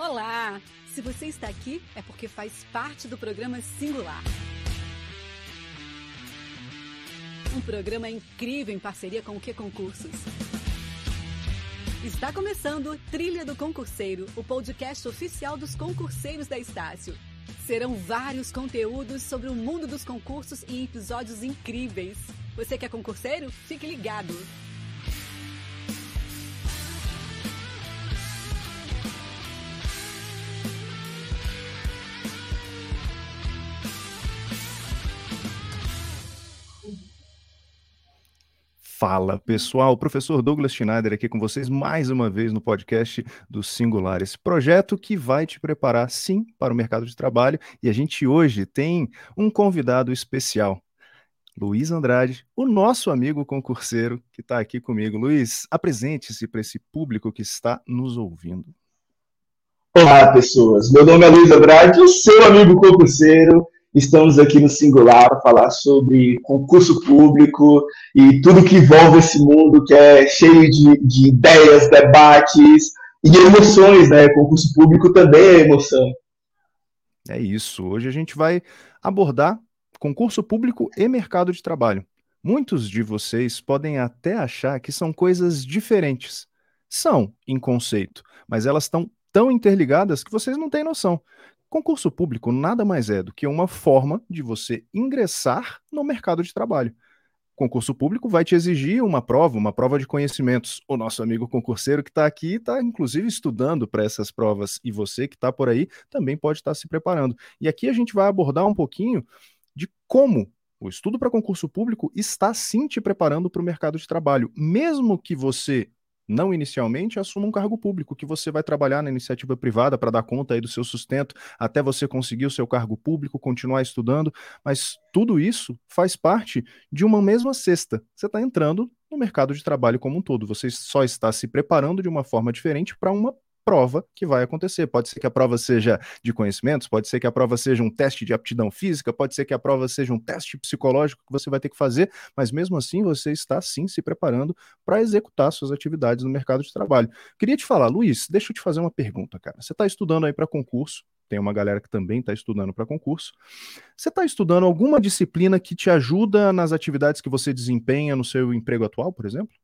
Olá! Se você está aqui, é porque faz parte do programa Singular. Um programa incrível em parceria com o Que Concursos. Está começando Trilha do Concurseiro, o podcast oficial dos concurseiros da Estácio. Serão vários conteúdos sobre o mundo dos concursos e episódios incríveis. Você que é concurseiro? Fique ligado! Fala pessoal, professor Douglas Schneider aqui com vocês mais uma vez no podcast do Singular, esse projeto que vai te preparar sim para o mercado de trabalho e a gente hoje tem um convidado especial, Luiz Andrade, o nosso amigo concurseiro que está aqui comigo. Luiz, apresente-se para esse público que está nos ouvindo. Olá pessoas, meu nome é Luiz Andrade, o seu amigo concurseiro Estamos aqui no Singular para falar sobre concurso público e tudo que envolve esse mundo que é cheio de, de ideias, debates e emoções, né? Concurso público também é emoção. É isso. Hoje a gente vai abordar concurso público e mercado de trabalho. Muitos de vocês podem até achar que são coisas diferentes. São, em conceito, mas elas estão tão interligadas que vocês não têm noção. Concurso público nada mais é do que uma forma de você ingressar no mercado de trabalho. Concurso público vai te exigir uma prova, uma prova de conhecimentos. O nosso amigo concurseiro que está aqui está, inclusive, estudando para essas provas. E você que está por aí também pode estar tá se preparando. E aqui a gente vai abordar um pouquinho de como o estudo para concurso público está sim te preparando para o mercado de trabalho. Mesmo que você não inicialmente, assuma um cargo público, que você vai trabalhar na iniciativa privada para dar conta aí do seu sustento, até você conseguir o seu cargo público, continuar estudando, mas tudo isso faz parte de uma mesma cesta. Você está entrando no mercado de trabalho como um todo, você só está se preparando de uma forma diferente para uma prova que vai acontecer. Pode ser que a prova seja de conhecimentos, pode ser que a prova seja um teste de aptidão física, pode ser que a prova seja um teste psicológico que você vai ter que fazer, mas mesmo assim você está sim se preparando para executar suas atividades no mercado de trabalho. Queria te falar, Luiz, deixa eu te fazer uma pergunta, cara. Você está estudando aí para concurso, tem uma galera que também está estudando para concurso. Você está estudando alguma disciplina que te ajuda nas atividades que você desempenha no seu emprego atual, por exemplo?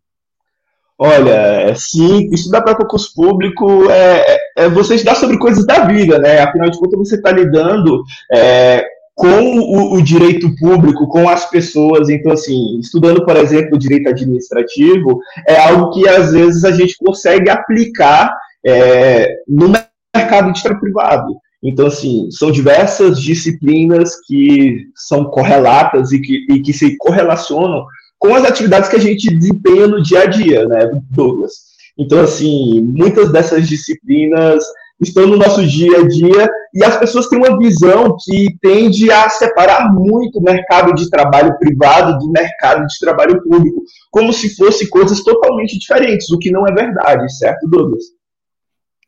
Olha, sim, estudar para concurso público é, é, você estudar sobre coisas da vida, né? Afinal de contas, você está lidando é, com o, o, direito público, com as pessoas. Então, assim, estudando, por exemplo, o direito administrativo, é algo que às vezes a gente consegue aplicar é, no mercado de trabalho privado. Então, assim, são diversas disciplinas que são correlatas e que, e que se correlacionam com as atividades que a gente desempenha no dia a dia, né, Douglas? Então, assim, muitas dessas disciplinas estão no nosso dia a dia e as pessoas têm uma visão que tende a separar muito o mercado de trabalho privado do mercado de trabalho público, como se fossem coisas totalmente diferentes, o que não é verdade, certo, Douglas?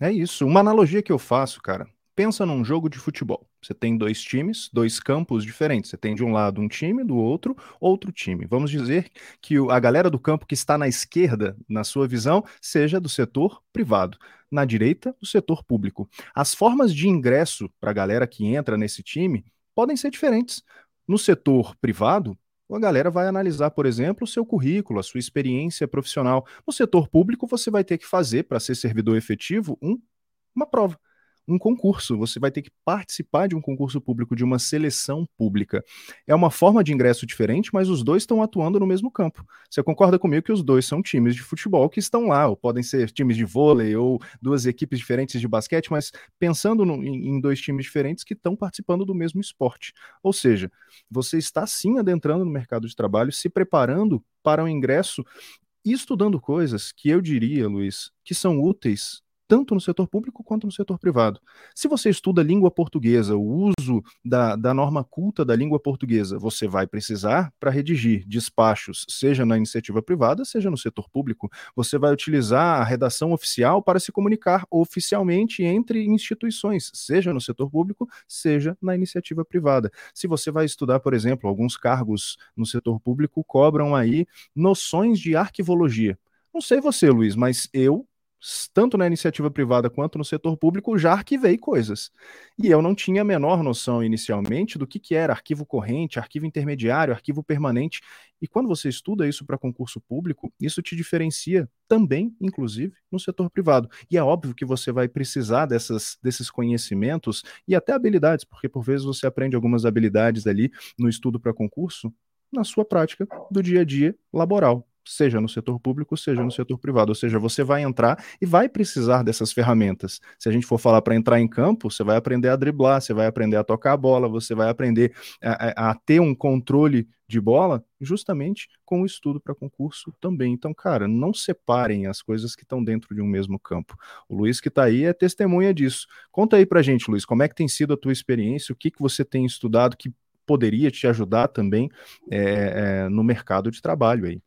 É isso. Uma analogia que eu faço, cara, pensa num jogo de futebol. Você tem dois times, dois campos diferentes. Você tem de um lado um time, do outro, outro time. Vamos dizer que a galera do campo que está na esquerda, na sua visão, seja do setor privado. Na direita, do setor público. As formas de ingresso para a galera que entra nesse time podem ser diferentes. No setor privado, a galera vai analisar, por exemplo, o seu currículo, a sua experiência profissional. No setor público, você vai ter que fazer, para ser servidor efetivo, um, uma prova um concurso, você vai ter que participar de um concurso público, de uma seleção pública. É uma forma de ingresso diferente, mas os dois estão atuando no mesmo campo. Você concorda comigo que os dois são times de futebol que estão lá, ou podem ser times de vôlei, ou duas equipes diferentes de basquete, mas pensando no, em, em dois times diferentes que estão participando do mesmo esporte. Ou seja, você está sim adentrando no mercado de trabalho, se preparando para o um ingresso e estudando coisas que eu diria, Luiz, que são úteis tanto no setor público quanto no setor privado. Se você estuda língua portuguesa, o uso da, da norma culta da língua portuguesa, você vai precisar para redigir despachos, seja na iniciativa privada, seja no setor público. Você vai utilizar a redação oficial para se comunicar oficialmente entre instituições, seja no setor público, seja na iniciativa privada. Se você vai estudar, por exemplo, alguns cargos no setor público cobram aí noções de arquivologia. Não sei você, Luiz, mas eu tanto na iniciativa privada quanto no setor público, já arquivei coisas. E eu não tinha a menor noção inicialmente do que, que era arquivo corrente, arquivo intermediário, arquivo permanente. E quando você estuda isso para concurso público, isso te diferencia também, inclusive, no setor privado. E é óbvio que você vai precisar dessas, desses conhecimentos e até habilidades, porque por vezes você aprende algumas habilidades ali no estudo para concurso na sua prática do dia a dia laboral seja no setor público, seja no setor privado. Ou seja, você vai entrar e vai precisar dessas ferramentas. Se a gente for falar para entrar em campo, você vai aprender a driblar, você vai aprender a tocar a bola, você vai aprender a, a, a ter um controle de bola justamente com o estudo para concurso também. Então, cara, não separem as coisas que estão dentro de um mesmo campo. O Luiz que está aí é testemunha disso. Conta aí para gente, Luiz, como é que tem sido a tua experiência, o que, que você tem estudado que poderia te ajudar também é, é, no mercado de trabalho aí.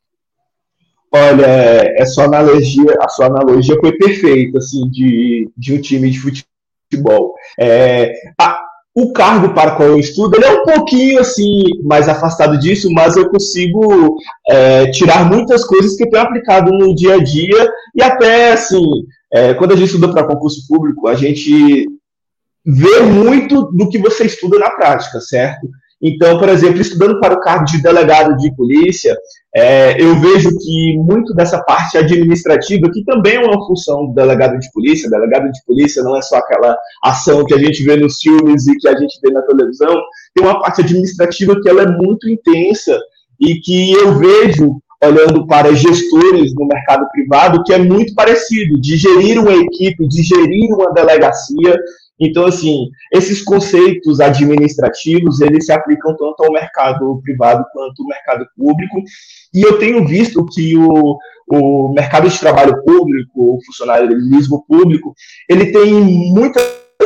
Olha, é, sua analogia, a sua analogia foi perfeita, assim, de, de um time de futebol. É, a, o cargo para qual eu estudo, ele é um pouquinho, assim, mais afastado disso, mas eu consigo é, tirar muitas coisas que eu tenho aplicado no dia a dia e até, assim, é, quando a gente estuda para concurso público, a gente vê muito do que você estuda na prática, certo? Então, por exemplo, estudando para o cargo de delegado de polícia, é, eu vejo que muito dessa parte administrativa, que também é uma função do delegado de polícia, delegado de polícia não é só aquela ação que a gente vê nos filmes e que a gente vê na televisão, tem uma parte administrativa que ela é muito intensa e que eu vejo olhando para gestores no mercado privado, que é muito parecido, de gerir uma equipe, de gerir uma delegacia, então, assim, esses conceitos administrativos, eles se aplicam tanto ao mercado privado quanto ao mercado público, e eu tenho visto que o, o mercado de trabalho público, o funcionalismo público, ele tem muitas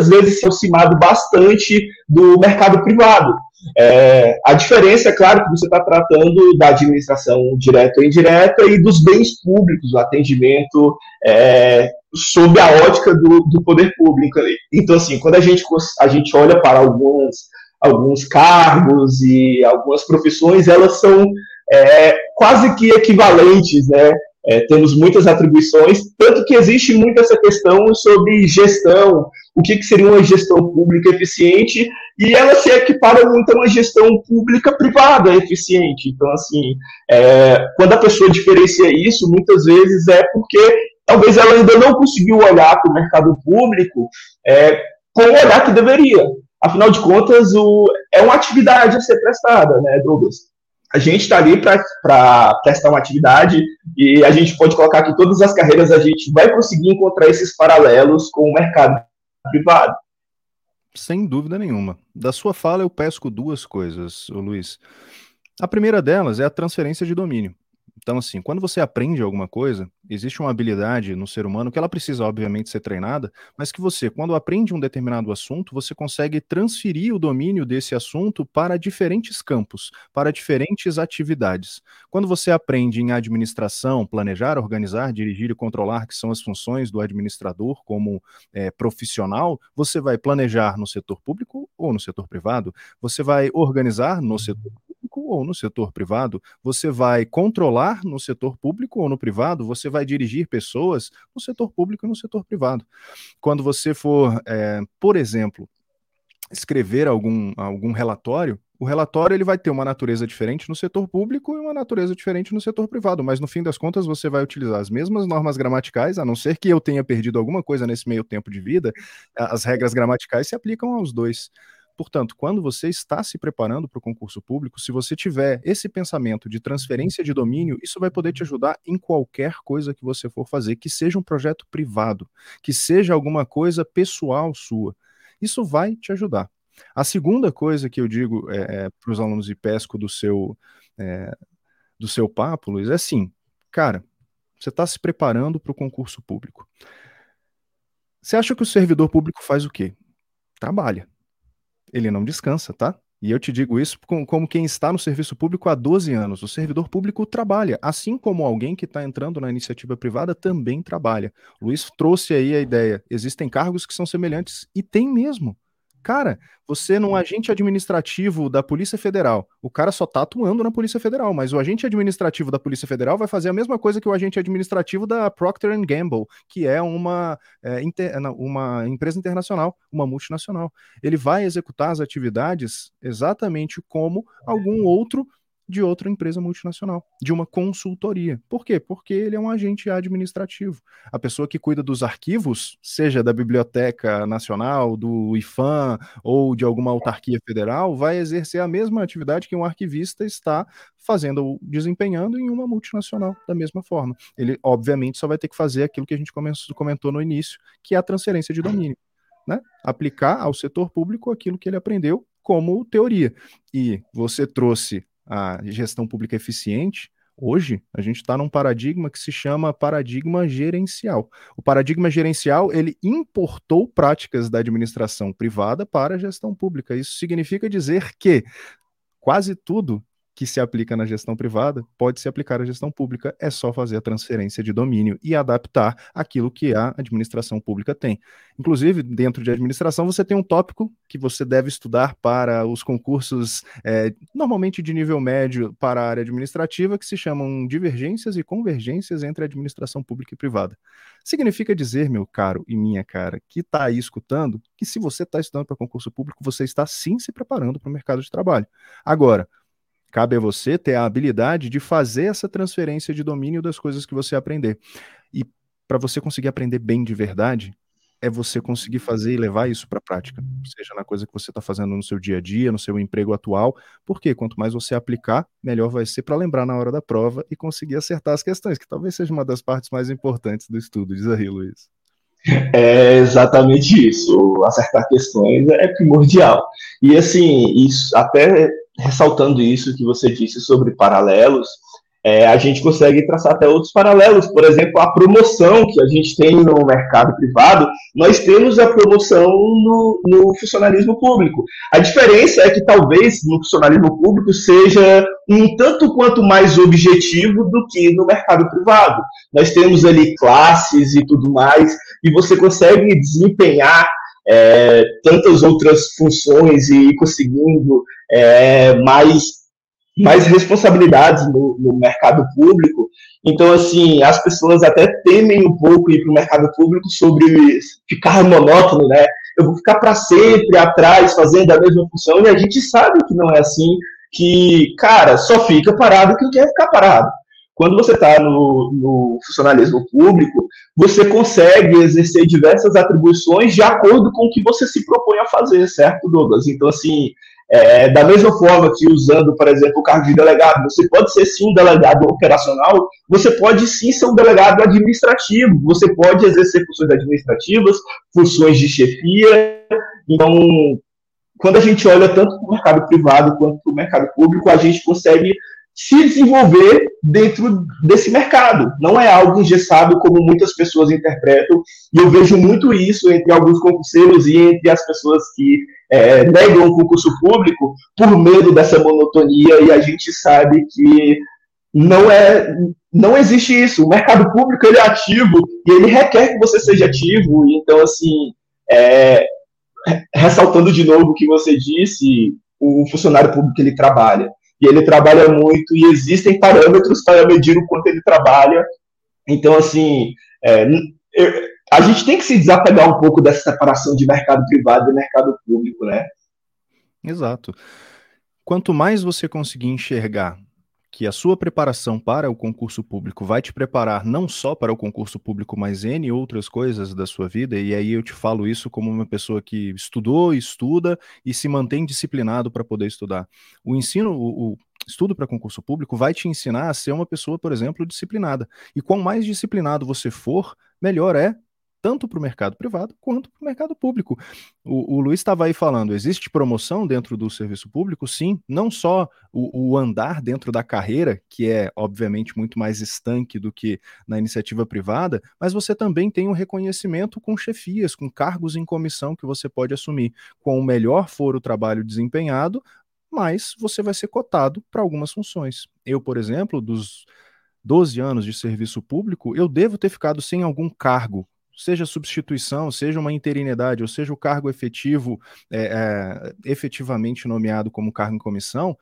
vezes se aproximado bastante do mercado privado. É, a diferença, é claro, que você está tratando da administração direta ou indireta e dos bens públicos, o atendimento é, sob a ótica do, do poder público ali. Então, assim, quando a gente, a gente olha para alguns, alguns cargos e algumas profissões, elas são é, quase que equivalentes, né? É, temos muitas atribuições, tanto que existe muito essa questão sobre gestão, o que, que seria uma gestão pública eficiente, e ela se equipara muito a uma gestão pública privada eficiente. Então, assim, é, quando a pessoa diferencia isso, muitas vezes é porque talvez ela ainda não conseguiu olhar para o mercado público é, com o olhar que deveria. Afinal de contas, o, é uma atividade a ser prestada, né, Douglas? A gente está ali para prestar uma atividade e a gente pode colocar que todas as carreiras a gente vai conseguir encontrar esses paralelos com o mercado privado. Sem dúvida nenhuma. Da sua fala, eu pesco duas coisas, Luiz. A primeira delas é a transferência de domínio. Então, assim, quando você aprende alguma coisa, existe uma habilidade no ser humano que ela precisa, obviamente, ser treinada, mas que você, quando aprende um determinado assunto, você consegue transferir o domínio desse assunto para diferentes campos, para diferentes atividades. Quando você aprende em administração, planejar, organizar, dirigir e controlar, que são as funções do administrador como é, profissional, você vai planejar no setor público ou no setor privado, você vai organizar no setor público ou no setor privado, você vai controlar no setor público ou no privado, você vai dirigir pessoas no setor público e no setor privado. Quando você for, é, por exemplo, escrever algum, algum relatório, o relatório ele vai ter uma natureza diferente no setor público e uma natureza diferente no setor privado, mas no fim das contas você vai utilizar as mesmas normas gramaticais, a não ser que eu tenha perdido alguma coisa nesse meio tempo de vida, as regras gramaticais se aplicam aos dois. Portanto, quando você está se preparando para o concurso público, se você tiver esse pensamento de transferência de domínio, isso vai poder te ajudar em qualquer coisa que você for fazer, que seja um projeto privado, que seja alguma coisa pessoal sua. Isso vai te ajudar. A segunda coisa que eu digo é, é, para os alunos de pesco do seu, é, do seu papo, Luiz, é assim, cara, você está se preparando para o concurso público. Você acha que o servidor público faz o quê? Trabalha ele não descansa, tá? E eu te digo isso como quem está no serviço público há 12 anos. O servidor público trabalha, assim como alguém que está entrando na iniciativa privada também trabalha. Luiz trouxe aí a ideia: existem cargos que são semelhantes, e tem mesmo. Cara, você num agente administrativo da Polícia Federal, o cara só tá atuando na Polícia Federal, mas o agente administrativo da Polícia Federal vai fazer a mesma coisa que o agente administrativo da Procter Gamble, que é uma, é, inter, uma empresa internacional, uma multinacional. Ele vai executar as atividades exatamente como algum outro de outra empresa multinacional, de uma consultoria. Por quê? Porque ele é um agente administrativo. A pessoa que cuida dos arquivos, seja da Biblioteca Nacional, do IFAM ou de alguma autarquia federal, vai exercer a mesma atividade que um arquivista está fazendo, desempenhando em uma multinacional da mesma forma. Ele, obviamente, só vai ter que fazer aquilo que a gente comentou no início, que é a transferência de domínio. Né? Aplicar ao setor público aquilo que ele aprendeu como teoria. E você trouxe a gestão pública eficiente, hoje a gente está num paradigma que se chama paradigma gerencial. O paradigma gerencial ele importou práticas da administração privada para a gestão pública. Isso significa dizer que quase tudo que se aplica na gestão privada pode se aplicar à gestão pública, é só fazer a transferência de domínio e adaptar aquilo que a administração pública tem. Inclusive, dentro de administração, você tem um tópico que você deve estudar para os concursos, é, normalmente de nível médio para a área administrativa, que se chamam divergências e convergências entre administração pública e privada. Significa dizer, meu caro e minha cara, que está aí escutando, que se você está estudando para concurso público, você está sim se preparando para o mercado de trabalho. Agora, Cabe a você ter a habilidade de fazer essa transferência de domínio das coisas que você aprender. E para você conseguir aprender bem de verdade, é você conseguir fazer e levar isso para a prática, seja na coisa que você está fazendo no seu dia a dia, no seu emprego atual, porque quanto mais você aplicar, melhor vai ser para lembrar na hora da prova e conseguir acertar as questões, que talvez seja uma das partes mais importantes do estudo. Diz aí, Luiz. É exatamente isso. Acertar questões é primordial. E assim, isso até ressaltando isso que você disse sobre paralelos, é, a gente consegue traçar até outros paralelos. Por exemplo, a promoção que a gente tem no mercado privado, nós temos a promoção no, no funcionalismo público. A diferença é que talvez no funcionalismo público seja um tanto quanto mais objetivo do que no mercado privado. Nós temos ali classes e tudo mais, e você consegue desempenhar é, tantas outras funções e ir conseguindo é, mais mais responsabilidades no, no, mercado público. Então, assim, as pessoas até temem um pouco ir para o mercado público sobre ficar monótono, né? Eu vou ficar para sempre atrás fazendo a mesma função e a gente sabe que não é assim, que, cara, só fica parado quem quer ficar parado. Quando você está no, no funcionalismo público, você consegue exercer diversas atribuições de acordo com o que você se propõe a fazer, certo, Douglas? Então, assim, é, da mesma forma que usando, por exemplo, o cargo de delegado, você pode ser sim um delegado operacional, você pode sim ser um delegado administrativo, você pode exercer funções administrativas, funções de chefia. Então, quando a gente olha tanto para o mercado privado quanto para o mercado público, a gente consegue se desenvolver dentro desse mercado. Não é algo engessado como muitas pessoas interpretam, e eu vejo muito isso entre alguns concurseiros e entre as pessoas que é, negam o concurso público por medo dessa monotonia, e a gente sabe que não é não existe isso. O mercado público ele é ativo e ele requer que você seja ativo. Então, assim, é, ressaltando de novo o que você disse, o funcionário público ele trabalha e ele trabalha muito e existem parâmetros para medir o quanto ele trabalha. Então, assim, é, eu, a gente tem que se desapegar um pouco dessa separação de mercado privado e mercado público, né? Exato. Quanto mais você conseguir enxergar que a sua preparação para o concurso público vai te preparar não só para o concurso público, mas N outras coisas da sua vida, e aí eu te falo isso como uma pessoa que estudou, estuda e se mantém disciplinado para poder estudar. O ensino, o, o estudo para concurso público vai te ensinar a ser uma pessoa, por exemplo, disciplinada. E quanto mais disciplinado você for, melhor é tanto para o mercado privado quanto para o mercado público. O, o Luiz estava aí falando, existe promoção dentro do serviço público? Sim, não só o, o, andar dentro da carreira, que é obviamente muito mais estanque do que na iniciativa privada, mas você também tem um reconhecimento com chefias, com cargos em comissão que você pode assumir. Com o melhor for o trabalho desempenhado, mais você vai ser cotado para algumas funções. Eu, por exemplo, dos 12 anos de serviço público, eu devo ter ficado sem algum cargo seja substituição, seja uma interinidade, ou seja o cargo efetivo, é, é, efetivamente nomeado como cargo em comissão,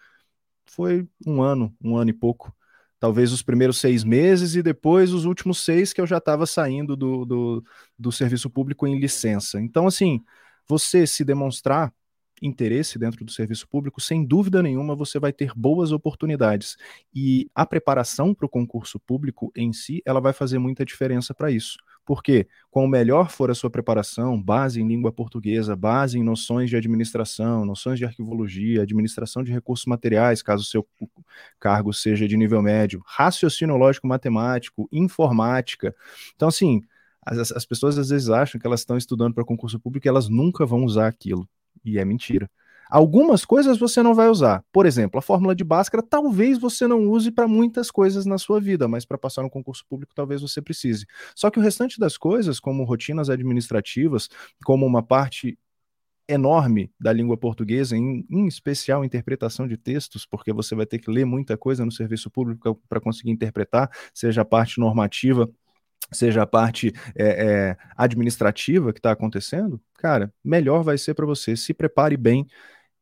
foi um ano, um ano e pouco. Talvez os primeiros seis meses e depois os últimos seis que eu já estava saindo do, do, do serviço público em licença. Então, assim, você se demonstrar interesse dentro do serviço público, sem dúvida nenhuma você vai ter boas oportunidades. E a preparação para o concurso público em si, ela vai fazer muita diferença para isso. Porque, quanto melhor for a sua preparação, base em língua portuguesa, base em noções de administração, noções de arquivologia, administração de recursos materiais, caso o seu cargo seja de nível médio, raciocínio lógico matemático, informática. Então, assim, as, as pessoas às vezes acham que elas estão estudando para concurso público e elas nunca vão usar aquilo. E é mentira. Algumas coisas você não vai usar. Por exemplo, a fórmula de Bhaskara talvez você não use para muitas coisas na sua vida, mas para passar no concurso público talvez você precise. Só que o restante das coisas, como rotinas administrativas, como uma parte enorme da língua portuguesa, em, em, especial interpretação de textos, porque você vai ter que ler muita coisa no serviço público para conseguir interpretar, seja a parte normativa, seja a parte é, é, administrativa que está acontecendo, cara, melhor vai ser para você. Se prepare bem,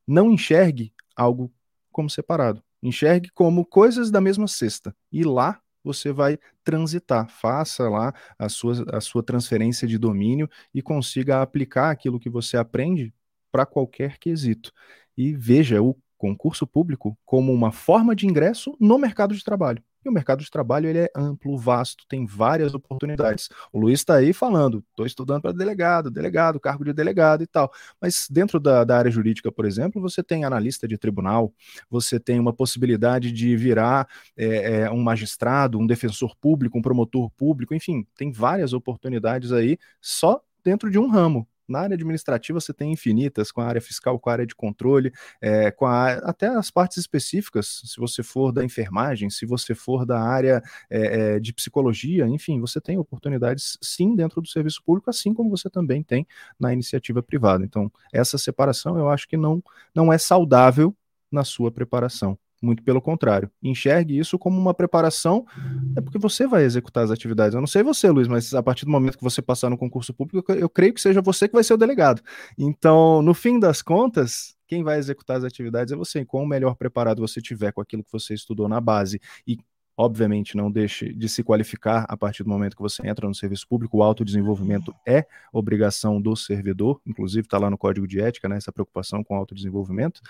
não enxergue algo como separado. Enxergue como coisas da mesma cesta. E lá você vai transitar. Faça lá a sua, a sua transferência de domínio e consiga aplicar aquilo que você aprende para qualquer quesito. E veja o concurso público como uma forma de ingresso no mercado de trabalho. E o mercado de trabalho ele é amplo, vasto, tem várias oportunidades. O Luiz está aí falando, estou estudando para delegado, delegado, cargo de delegado e tal. Mas dentro da, da, área jurídica, por exemplo, você tem analista de tribunal, você tem uma possibilidade de virar é, é, um magistrado, um defensor público, um promotor público, enfim, tem várias oportunidades aí só dentro de um ramo. Na área administrativa você tem infinitas, com a área fiscal, com a área de controle, é, com a, até as partes específicas, se você for da enfermagem, se você for da área é, de psicologia, enfim, você tem oportunidades sim dentro do serviço público, assim como você também tem na iniciativa privada. Então, essa separação eu acho que não, não é saudável na sua preparação. Muito pelo contrário. Enxergue isso como uma preparação, é porque você vai executar as atividades. Eu não sei você, Luiz, mas a partir do momento que você passar no concurso público, eu creio que seja você que vai ser o delegado. Então, no fim das contas, quem vai executar as atividades é você. E quão melhor preparado você tiver com aquilo que você estudou na base e Obviamente, não deixe de se qualificar a partir do momento que você entra no serviço público. O autodesenvolvimento é obrigação do servidor, inclusive está lá no código de ética, né, essa preocupação com o autodesenvolvimento.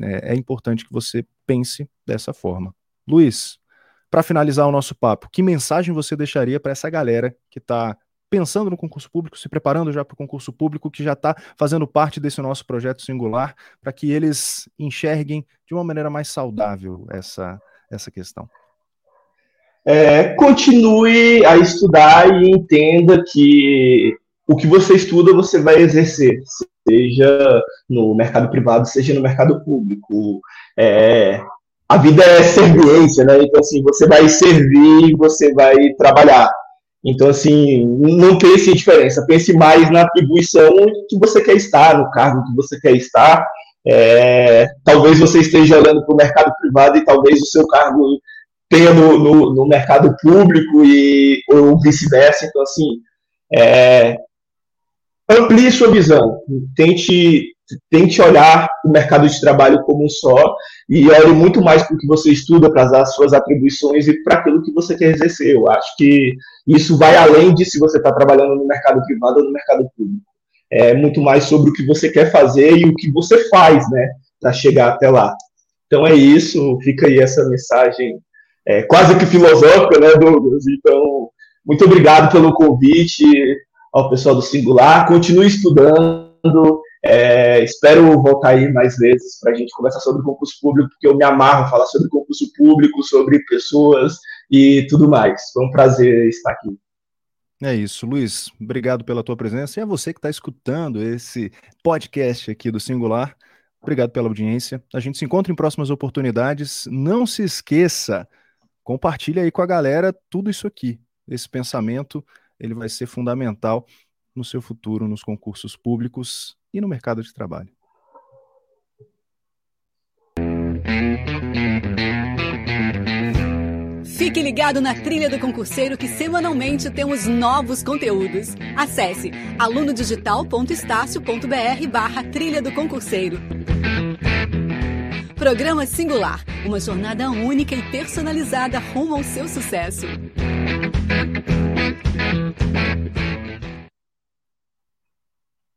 É, é importante que você pense dessa forma. Luiz, para finalizar o nosso papo, que mensagem você deixaria para essa galera que está pensando no concurso público, se preparando já para o concurso público, que já está fazendo parte desse nosso projeto singular, para que eles enxerguem de uma maneira mais saudável essa, essa questão? É, continue a estudar e entenda que o que você estuda você vai exercer, seja no mercado privado, seja no mercado público. É, a vida é serviência, né? Então, assim, você vai servir, você vai trabalhar. Então, assim, não pense em diferença. Pense mais na atribuição que você quer estar, no cargo que você quer estar. É, talvez você esteja olhando para o mercado privado e talvez o seu cargo tenha no, no, no mercado público e ou vice-versa. Então, assim, é, amplie sua visão, tente, tente olhar o mercado de trabalho como um só e olhe muito mais para o que você estuda, para as suas atribuições e para aquilo que você quer exercer. Eu acho que isso vai além de se você está trabalhando no mercado privado ou no mercado público. É muito mais sobre o que você quer fazer e o que você faz, né, para chegar até lá. Então é isso, fica aí essa mensagem é, quase que filosófica, né, Douglas? Então, muito obrigado pelo convite ao pessoal do Singular. Continue estudando. É, espero voltar aí mais vezes para a gente conversar sobre concurso público, porque eu me amarro falar sobre concurso público, sobre pessoas e tudo mais. Foi um prazer estar aqui. É isso, Luiz. Obrigado pela tua presença e a você que está escutando esse podcast aqui do Singular. Obrigado pela audiência. A gente se encontra em próximas oportunidades. Não se esqueça compartilha aí com a galera tudo isso aqui. Esse pensamento ele vai ser fundamental no seu futuro, nos concursos públicos e no mercado de trabalho. Fique ligado na trilha do concurseiro que semanalmente temos novos conteúdos. Acesse alunodigital.estácio.br barra trilha do concurseiro. Programa Singular, uma jornada única e personalizada rumo ao seu sucesso.